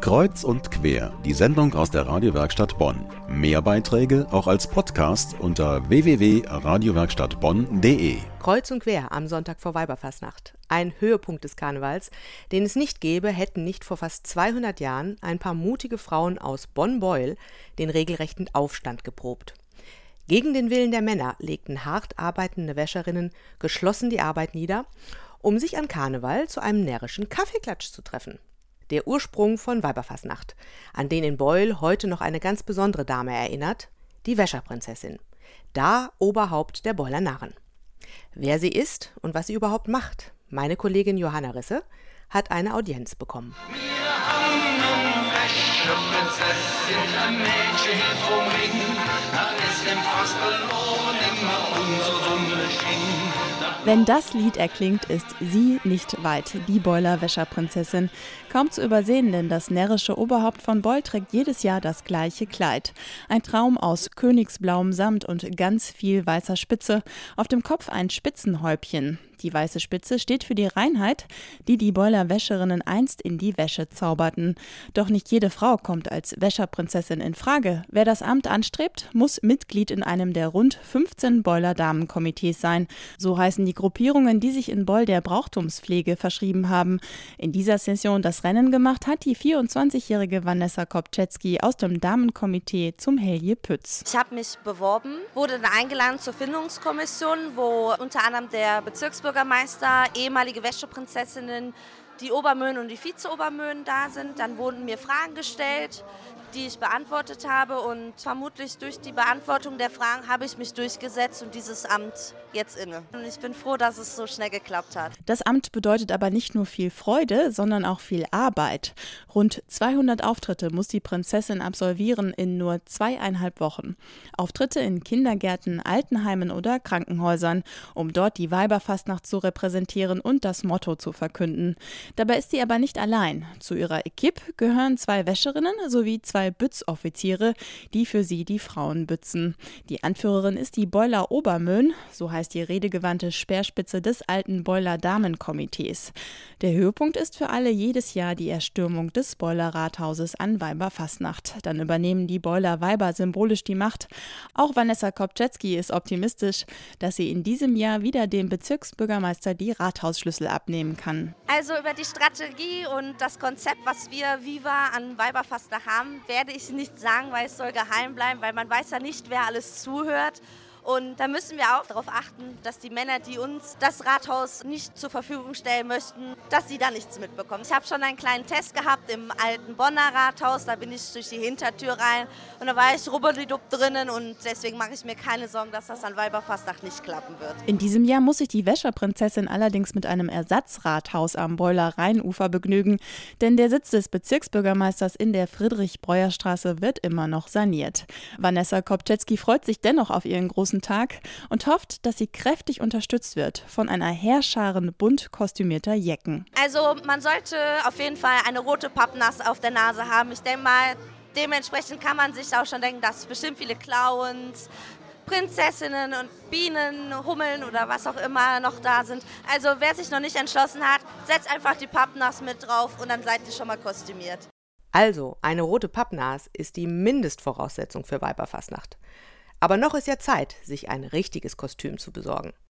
Kreuz und quer, die Sendung aus der Radiowerkstatt Bonn. Mehr Beiträge auch als Podcast unter www.radiowerkstattbonn.de. Kreuz und quer am Sonntag vor Weiberfastnacht. Ein Höhepunkt des Karnevals, den es nicht gäbe, hätten nicht vor fast 200 Jahren ein paar mutige Frauen aus Bonn-Beuel den regelrechten Aufstand geprobt. Gegen den Willen der Männer legten hart arbeitende Wäscherinnen geschlossen die Arbeit nieder, um sich an Karneval zu einem närrischen Kaffeeklatsch zu treffen. Der Ursprung von Weiberfastnacht, an den in Beul heute noch eine ganz besondere Dame erinnert, die Wäscherprinzessin, da Oberhaupt der Beuler Narren. Wer sie ist und was sie überhaupt macht, meine Kollegin Johanna Risse hat eine Audienz bekommen. Wir haben eine Wäscherprinzessin, ein Mädchen vom Ring, da ist fast verloren immer unsere Sonne. Wenn das Lied erklingt, ist sie nicht weit, die Beuler Wäscherprinzessin. Kaum zu übersehen, denn das närrische Oberhaupt von Beul trägt jedes Jahr das gleiche Kleid. Ein Traum aus königsblauem Samt und ganz viel weißer Spitze. Auf dem Kopf ein Spitzenhäubchen. Die weiße Spitze steht für die Reinheit, die die Beuler Wäscherinnen einst in die Wäsche zauberten. Doch nicht jede Frau kommt als Wäscherprinzessin in Frage. Wer das Amt anstrebt, muss Mitglied in einem der rund 15 Beuler Damenkomitees sein. So heißen die Gruppierungen, die sich in Beul der Brauchtumspflege verschrieben haben. In dieser Session das Rennen gemacht hat die 24-jährige Vanessa Kopczewski aus dem Damenkomitee zum Helje Pütz. Ich habe mich beworben, wurde dann eingeladen zur Findungskommission, wo unter anderem der Bezirksbürgermeister, ehemalige Wäscheprinzessinnen, die Obermöhen und die Vizeobermöhen da sind. Dann wurden mir Fragen gestellt, die ich beantwortet habe und vermutlich durch die Beantwortung der Fragen habe ich mich durchgesetzt und dieses Amt jetzt inne. Und ich bin froh, dass es so schnell geklappt hat. Das Amt bedeutet aber nicht nur viel Freude, sondern auch viel Arbeit. Rund 200 Auftritte muss die Prinzessin absolvieren in nur zweieinhalb Wochen. Auftritte in Kindergärten, Altenheimen oder Krankenhäusern, um dort die Weiberfastnacht zu repräsentieren und das Motto zu verkünden. Dabei ist sie aber nicht allein. Zu ihrer Equipe gehören zwei Wäscherinnen sowie zwei Bützoffiziere, die für sie die Frauen bützen. Die Anführerin ist die Beuler Obermöhn, so heißt die redegewandte Speerspitze des alten Beuler Damenkomitees. Der Höhepunkt ist für alle jedes Jahr die Erstürmung des Beuler Rathauses an Weiberfastnacht. Dann übernehmen die Beuler Weiber symbolisch die Macht. Auch Vanessa Kopczewski ist optimistisch, dass sie in diesem Jahr wieder dem Bezirksbürgermeister die Rathausschlüssel abnehmen kann. Also über die Strategie und das Konzept, was wir Viva an Weiberfastnacht haben, werde ich nicht sagen, weil es soll geheim bleiben, weil man weiß ja nicht, wer alles zuhört. Und da müssen wir auch darauf achten, dass die Männer, die uns das Rathaus nicht zur Verfügung stellen möchten, dass sie da nichts mitbekommen. Ich habe schon einen kleinen Test gehabt im alten Bonner Rathaus. Da bin ich durch die Hintertür rein und da war ich rubbelidupp drinnen und deswegen mache ich mir keine Sorgen, dass das an Weiberfastnacht nicht klappen wird. In diesem Jahr muss sich die Wäscherprinzessin allerdings mit einem Ersatzrathaus am Beuler Rheinufer begnügen, denn der Sitz des Bezirksbürgermeisters in der Friedrich-Breuer-Straße wird immer noch saniert. Vanessa Kopczewski freut sich dennoch auf ihren großen Tag und hofft, dass sie kräftig unterstützt wird von einer Heerscharen bunt kostümierter Jecken. Also man sollte auf jeden Fall eine rote Pappnass auf der Nase haben. Ich denke mal, dementsprechend kann man sich auch schon denken, dass bestimmt viele Clowns, Prinzessinnen und Bienen, Hummeln oder was auch immer noch da sind. Also wer sich noch nicht entschlossen hat, setzt einfach die Pappnass mit drauf und dann seid ihr schon mal kostümiert. Also, eine rote Pappnas ist die Mindestvoraussetzung für Weiberfastnacht. Aber noch ist ja Zeit, sich ein richtiges Kostüm zu besorgen.